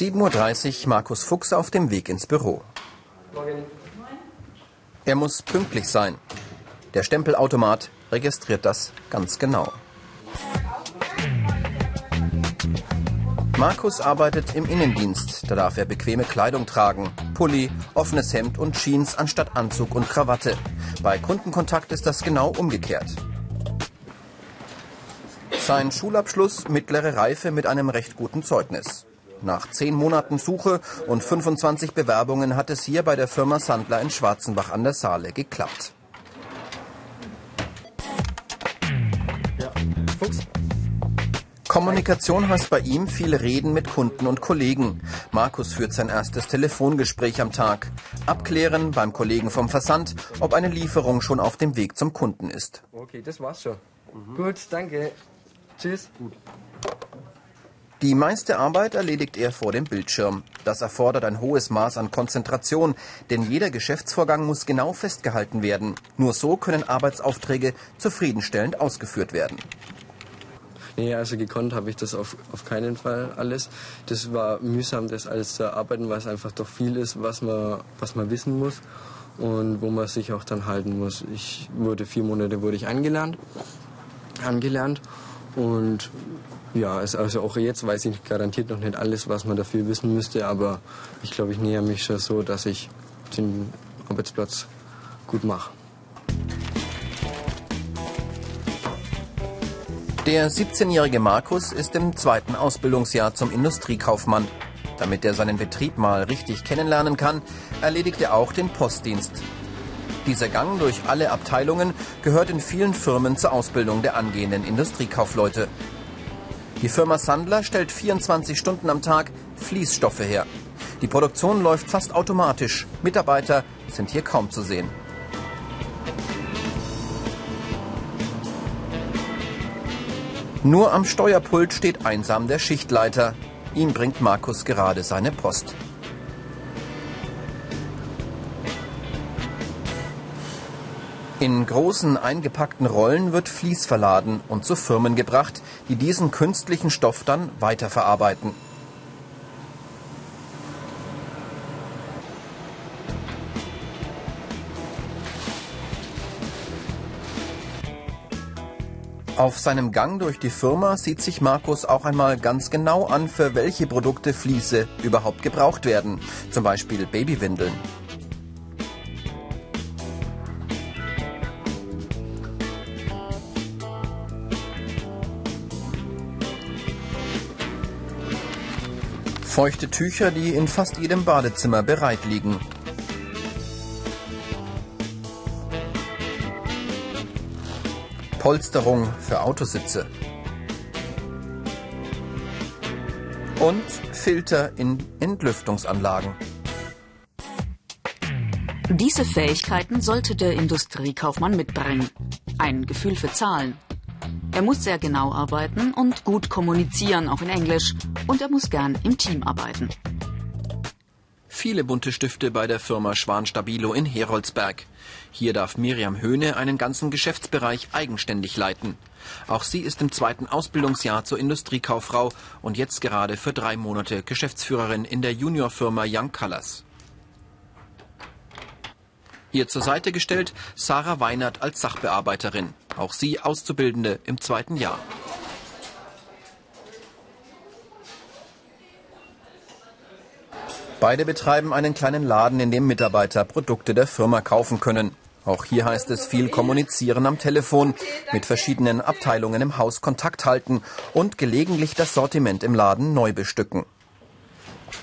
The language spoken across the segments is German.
7.30 Uhr Markus Fuchs auf dem Weg ins Büro. Er muss pünktlich sein. Der Stempelautomat registriert das ganz genau. Markus arbeitet im Innendienst. Da darf er bequeme Kleidung tragen. Pulli, offenes Hemd und Jeans anstatt Anzug und Krawatte. Bei Kundenkontakt ist das genau umgekehrt. Sein Schulabschluss mittlere Reife mit einem recht guten Zeugnis. Nach zehn Monaten Suche und 25 Bewerbungen hat es hier bei der Firma Sandler in Schwarzenbach an der Saale geklappt. Kommunikation heißt bei ihm viel Reden mit Kunden und Kollegen. Markus führt sein erstes Telefongespräch am Tag. Abklären beim Kollegen vom Versand, ob eine Lieferung schon auf dem Weg zum Kunden ist. Okay, das war's schon. Mhm. Gut, danke. Tschüss. Gut. Die meiste Arbeit erledigt er vor dem Bildschirm. Das erfordert ein hohes Maß an Konzentration, denn jeder Geschäftsvorgang muss genau festgehalten werden. Nur so können Arbeitsaufträge zufriedenstellend ausgeführt werden. Nee, also gekonnt habe ich das auf, auf keinen Fall alles. Das war mühsam, das alles zu erarbeiten, weil es einfach doch viel ist, was man, was man wissen muss und wo man sich auch dann halten muss. Ich wurde vier Monate wurde ich angelernt, angelernt und ja, also auch jetzt weiß ich garantiert noch nicht alles, was man dafür wissen müsste, aber ich glaube, ich näher mich schon so, dass ich den Arbeitsplatz gut mache. Der 17-jährige Markus ist im zweiten Ausbildungsjahr zum Industriekaufmann. Damit er seinen Betrieb mal richtig kennenlernen kann, erledigt er auch den Postdienst. Dieser Gang durch alle Abteilungen gehört in vielen Firmen zur Ausbildung der angehenden Industriekaufleute. Die Firma Sandler stellt 24 Stunden am Tag Fließstoffe her. Die Produktion läuft fast automatisch. Mitarbeiter sind hier kaum zu sehen. Nur am Steuerpult steht einsam der Schichtleiter. Ihm bringt Markus gerade seine Post. In großen eingepackten Rollen wird Vlies verladen und zu Firmen gebracht, die diesen künstlichen Stoff dann weiterverarbeiten. Auf seinem Gang durch die Firma sieht sich Markus auch einmal ganz genau an, für welche Produkte Fliese überhaupt gebraucht werden. Zum Beispiel Babywindeln. Feuchte Tücher, die in fast jedem Badezimmer bereit liegen. Polsterung für Autositze. Und Filter in Entlüftungsanlagen. Diese Fähigkeiten sollte der Industriekaufmann mitbringen. Ein Gefühl für Zahlen. Er muss sehr genau arbeiten und gut kommunizieren, auch in Englisch. Und er muss gern im Team arbeiten. Viele bunte Stifte bei der Firma Schwan Stabilo in Heroldsberg. Hier darf Miriam Höhne einen ganzen Geschäftsbereich eigenständig leiten. Auch sie ist im zweiten Ausbildungsjahr zur Industriekauffrau und jetzt gerade für drei Monate Geschäftsführerin in der Juniorfirma Young Colors. Ihr zur Seite gestellt Sarah Weinert als Sachbearbeiterin. Auch sie Auszubildende im zweiten Jahr. Beide betreiben einen kleinen Laden, in dem Mitarbeiter Produkte der Firma kaufen können. Auch hier heißt es viel kommunizieren am Telefon, mit verschiedenen Abteilungen im Haus Kontakt halten und gelegentlich das Sortiment im Laden neu bestücken.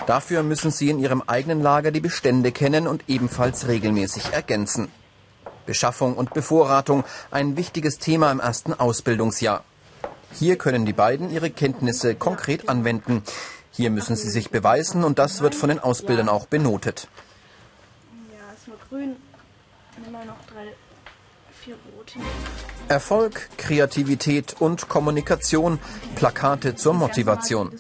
Dafür müssen sie in ihrem eigenen Lager die Bestände kennen und ebenfalls regelmäßig ergänzen. Beschaffung und Bevorratung ein wichtiges Thema im ersten Ausbildungsjahr. Hier können die beiden ihre Kenntnisse konkret anwenden. Hier müssen sie sich beweisen und das wird von den Ausbildern auch benotet. Ja, ist nur grün immer noch drei, vier rote. Erfolg, Kreativität und Kommunikation, Plakate zur Motivation.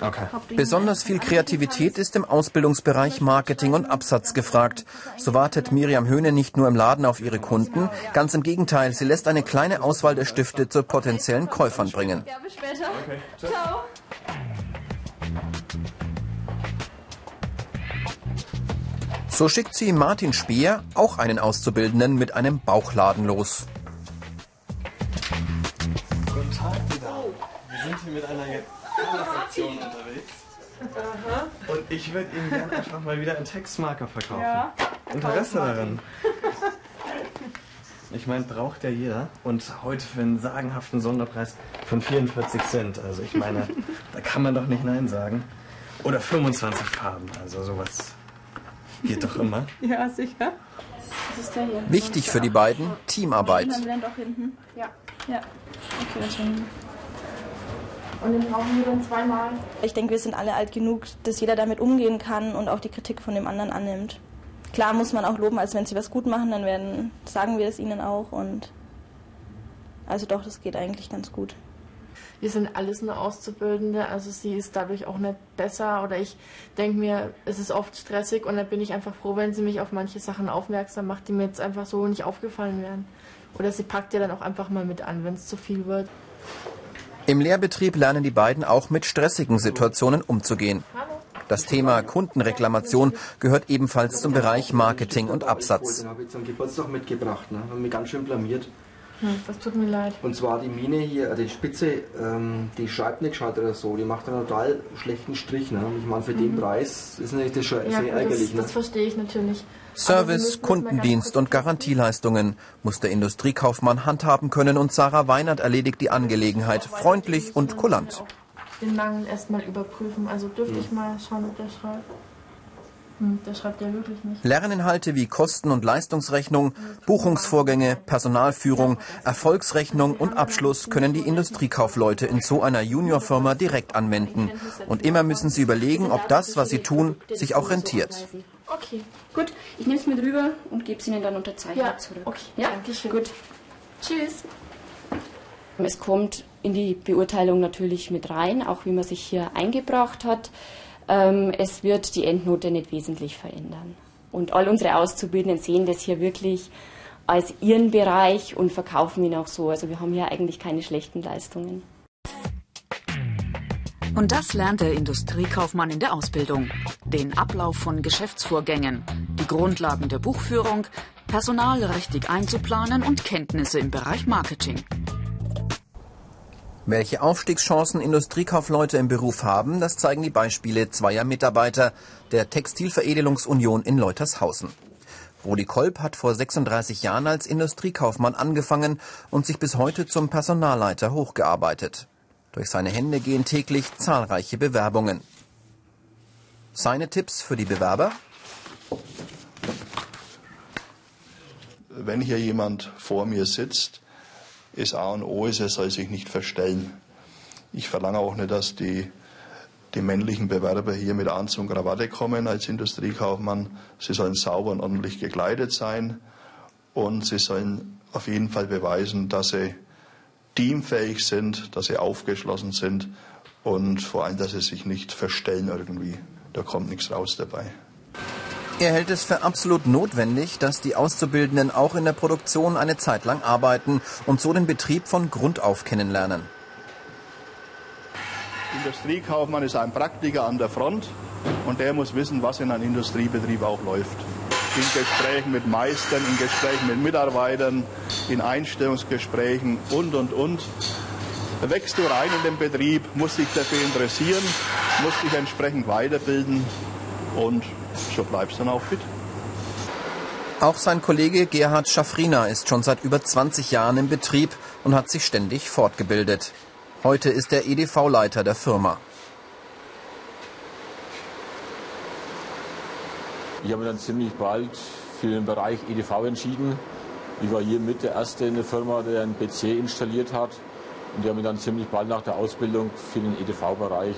Okay. Besonders viel Kreativität ist im Ausbildungsbereich Marketing und Absatz gefragt. So wartet Miriam Höhne nicht nur im Laden auf ihre Kunden, ganz im Gegenteil, sie lässt eine kleine Auswahl der Stifte zu potenziellen Käufern bringen. Ja, bis später. Okay. Ciao. So schickt sie Martin Speer, auch einen Auszubildenden, mit einem Bauchladen los. Guten Tag, Wir sind hier mit einer Aktion unterwegs. Und ich würde Ihnen gerne einfach mal wieder einen Textmarker verkaufen. Ja, Interesse daran? Ich meine, braucht ja jeder. Und heute für einen sagenhaften Sonderpreis von 44 Cent. Also ich meine, da kann man doch nicht Nein sagen. Oder 25 Farben, also sowas geht doch immer. Ja, sicher. Wichtig für die beiden, Teamarbeit. Ja. Ja. Okay, das schon. Und den brauchen wir dann zweimal. Ich denke, wir sind alle alt genug, dass jeder damit umgehen kann und auch die Kritik von dem anderen annimmt. Klar muss man auch loben, als wenn sie was gut machen, dann werden, sagen wir es ihnen auch und also doch, das geht eigentlich ganz gut. Wir sind alles nur Auszubildende, also sie ist dadurch auch nicht besser oder ich denke mir, es ist oft stressig und dann bin ich einfach froh, wenn sie mich auf manche Sachen aufmerksam macht, die mir jetzt einfach so nicht aufgefallen wären. Oder sie packt ja dann auch einfach mal mit an, wenn es zu viel wird. Im Lehrbetrieb lernen die beiden auch mit stressigen Situationen umzugehen. Das Thema Kundenreklamation gehört ebenfalls zum Bereich Marketing und Absatz. Den habe ich zum Geburtstag mitgebracht. Ne? Haben mich ganz schön blamiert. Hm, das tut mir leid. Und zwar die Mine hier, äh, die Spitze, ähm, die schreibt nicht gescheit oder so. Die macht einen total schlechten Strich. Ne? Ich meine, für mhm. den Preis ist natürlich das schon ja, sehr ärgerlich. Das, ne? das verstehe ich natürlich. Service, Kundendienst und Garantieleistungen muss der Industriekaufmann handhaben können und Sarah Weinert erledigt die Angelegenheit freundlich und kulant. Den Mangel erstmal überprüfen. Also dürfte ich mal schauen, ob der schreibt. Hm, der schreibt ja wirklich nicht. Lerninhalte wie Kosten- und Leistungsrechnung, Buchungsvorgänge, Personalführung, Erfolgsrechnung und Abschluss können die Industriekaufleute in so einer Juniorfirma direkt anwenden. Und immer müssen sie überlegen, ob das, was sie tun, sich auch rentiert. Okay. Gut, ich nehme es mit rüber und gebe es Ihnen dann unterzeichnet ja. zurück. Okay, ja, danke schön. Gut. Tschüss. Es kommt in die Beurteilung natürlich mit rein, auch wie man sich hier eingebracht hat. Ähm, es wird die Endnote nicht wesentlich verändern. Und all unsere Auszubildenden sehen das hier wirklich als ihren Bereich und verkaufen ihn auch so. Also wir haben hier eigentlich keine schlechten Leistungen. Und das lernt der Industriekaufmann in der Ausbildung. Den Ablauf von Geschäftsvorgängen, die Grundlagen der Buchführung, Personal richtig einzuplanen und Kenntnisse im Bereich Marketing. Welche Aufstiegschancen Industriekaufleute im Beruf haben, das zeigen die Beispiele zweier Mitarbeiter der Textilveredelungsunion in Leutershausen. Rudi Kolb hat vor 36 Jahren als Industriekaufmann angefangen und sich bis heute zum Personalleiter hochgearbeitet. Durch seine Hände gehen täglich zahlreiche Bewerbungen. Seine Tipps für die Bewerber? Wenn hier jemand vor mir sitzt, ist A und O ist, er soll sich nicht verstellen. Ich verlange auch nicht, dass die, die männlichen Bewerber hier mit Anzug und Krawatte kommen als Industriekaufmann. Sie sollen sauber und ordentlich gekleidet sein und sie sollen auf jeden Fall beweisen, dass sie teamfähig sind, dass sie aufgeschlossen sind und vor allem, dass sie sich nicht verstellen irgendwie. Da kommt nichts raus dabei. Er hält es für absolut notwendig, dass die Auszubildenden auch in der Produktion eine Zeit lang arbeiten und so den Betrieb von Grund auf kennenlernen. Industriekaufmann ist ein Praktiker an der Front und der muss wissen, was in einem Industriebetrieb auch läuft in Gesprächen mit Meistern, in Gesprächen mit Mitarbeitern, in Einstellungsgesprächen und, und, und. Wächst du rein in den Betrieb, musst dich dafür interessieren, musst dich entsprechend weiterbilden und so bleibst du dann auch fit. Auch sein Kollege Gerhard Schaffriner ist schon seit über 20 Jahren im Betrieb und hat sich ständig fortgebildet. Heute ist er EDV-Leiter der Firma. Ich habe mich dann ziemlich bald für den Bereich EDV entschieden. Ich war hier mit der Erste in der Firma, der einen PC installiert hat. Und ich habe mich dann ziemlich bald nach der Ausbildung für den EDV-Bereich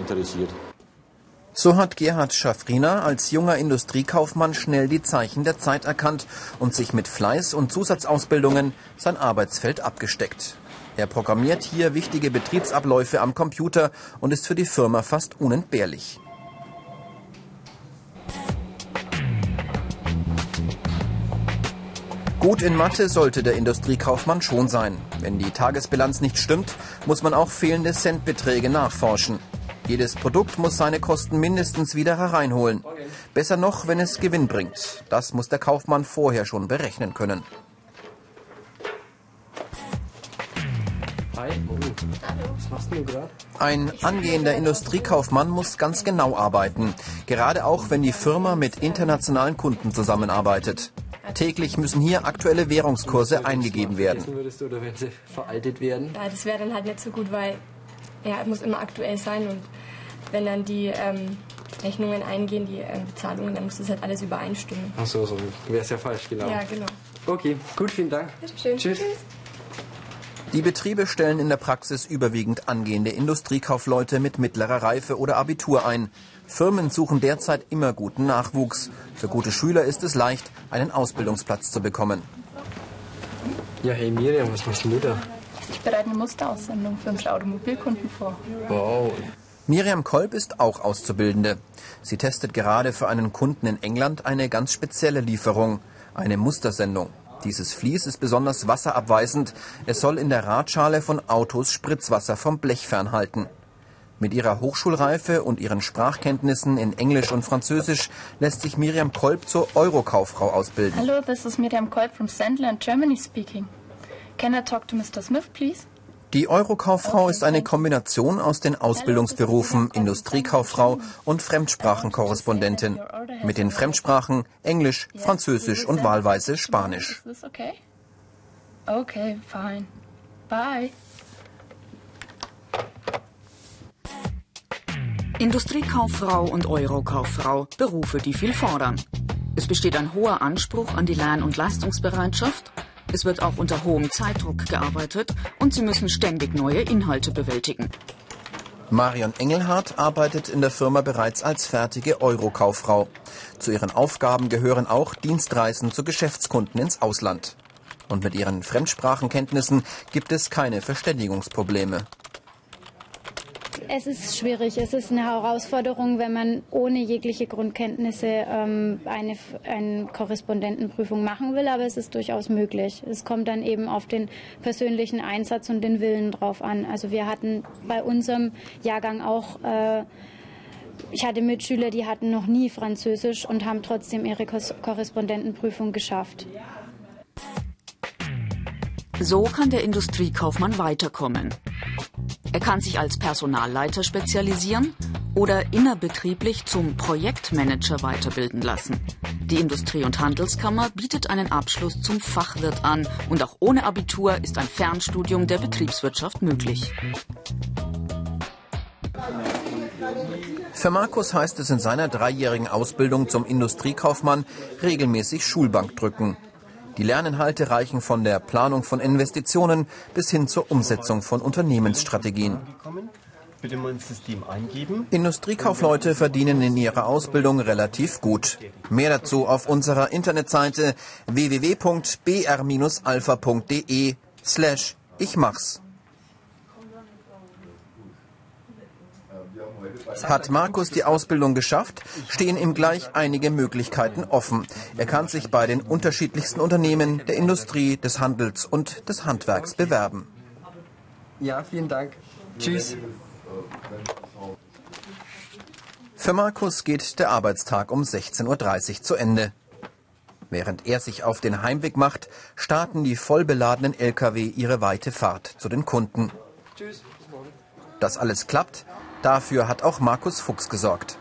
interessiert. So hat Gerhard Schaffriner als junger Industriekaufmann schnell die Zeichen der Zeit erkannt und sich mit Fleiß und Zusatzausbildungen sein Arbeitsfeld abgesteckt. Er programmiert hier wichtige Betriebsabläufe am Computer und ist für die Firma fast unentbehrlich. Gut in Mathe sollte der Industriekaufmann schon sein. Wenn die Tagesbilanz nicht stimmt, muss man auch fehlende Centbeträge nachforschen. Jedes Produkt muss seine Kosten mindestens wieder hereinholen. Besser noch, wenn es Gewinn bringt. Das muss der Kaufmann vorher schon berechnen können. Hi. Oh. Was machst du gerade? Ein angehender Industriekaufmann muss ganz genau arbeiten, gerade auch wenn die Firma mit internationalen Kunden zusammenarbeitet. Täglich müssen hier aktuelle Währungskurse eingegeben werden. Ja, das wäre dann halt nicht so gut, weil ja, es muss immer aktuell sein und wenn dann die ähm, Rechnungen eingehen, die ähm, Bezahlungen, dann muss das halt alles übereinstimmen. Ach so, so wäre es ja falsch, genau. Ja, genau. Okay, gut, vielen Dank. Bitteschön. Tschüss. Die Betriebe stellen in der Praxis überwiegend angehende Industriekaufleute mit mittlerer Reife oder Abitur ein. Firmen suchen derzeit immer guten Nachwuchs. Für gute Schüler ist es leicht, einen Ausbildungsplatz zu bekommen. Ja, hey Miriam, was machst du da? Ich bereite eine Musteraussendung für unsere Automobilkunden vor. Wow. Miriam Kolb ist auch Auszubildende. Sie testet gerade für einen Kunden in England eine ganz spezielle Lieferung, eine Mustersendung. Dieses Vlies ist besonders wasserabweisend. Es soll in der Radschale von Autos Spritzwasser vom Blech fernhalten. Mit ihrer Hochschulreife und ihren Sprachkenntnissen in Englisch und Französisch lässt sich Miriam Kolb zur Eurokauffrau ausbilden. Hello, this is Miriam Kolb from Sandland, Germany speaking. Can I talk to Mr. Smith, please? Die Eurokauffrau ist eine Kombination aus den Ausbildungsberufen Industriekauffrau und Fremdsprachenkorrespondentin. Mit den Fremdsprachen Englisch, Französisch und wahlweise Spanisch. Okay, fine. Bye. Industriekauffrau und Eurokauffrau, Berufe, die viel fordern. Es besteht ein hoher Anspruch an die Lern- und Leistungsbereitschaft. Es wird auch unter hohem Zeitdruck gearbeitet und sie müssen ständig neue Inhalte bewältigen. Marion Engelhardt arbeitet in der Firma bereits als fertige Eurokauffrau. Zu ihren Aufgaben gehören auch Dienstreisen zu Geschäftskunden ins Ausland. Und mit ihren Fremdsprachenkenntnissen gibt es keine Verständigungsprobleme. Es ist schwierig, es ist eine Herausforderung, wenn man ohne jegliche Grundkenntnisse ähm, eine, eine Korrespondentenprüfung machen will, aber es ist durchaus möglich. Es kommt dann eben auf den persönlichen Einsatz und den Willen drauf an. Also wir hatten bei unserem Jahrgang auch äh, ich hatte Mitschüler, die hatten noch nie Französisch und haben trotzdem ihre Korrespondentenprüfung geschafft. So kann der Industriekaufmann weiterkommen. Er kann sich als Personalleiter spezialisieren oder innerbetrieblich zum Projektmanager weiterbilden lassen. Die Industrie- und Handelskammer bietet einen Abschluss zum Fachwirt an und auch ohne Abitur ist ein Fernstudium der Betriebswirtschaft möglich. Für Markus heißt es in seiner dreijährigen Ausbildung zum Industriekaufmann regelmäßig Schulbank drücken. Die Lerninhalte reichen von der Planung von Investitionen bis hin zur Umsetzung von Unternehmensstrategien. Industriekaufleute verdienen in ihrer Ausbildung relativ gut. Mehr dazu auf unserer Internetseite www.br-alpha.de slash ich mach's. Hat Markus die Ausbildung geschafft, stehen ihm gleich einige Möglichkeiten offen. Er kann sich bei den unterschiedlichsten Unternehmen der Industrie, des Handels und des Handwerks bewerben. Ja, vielen Dank. Tschüss. Für Markus geht der Arbeitstag um 16.30 Uhr zu Ende. Während er sich auf den Heimweg macht, starten die vollbeladenen Lkw ihre weite Fahrt zu den Kunden. Tschüss. Dass alles klappt, dafür hat auch Markus Fuchs gesorgt.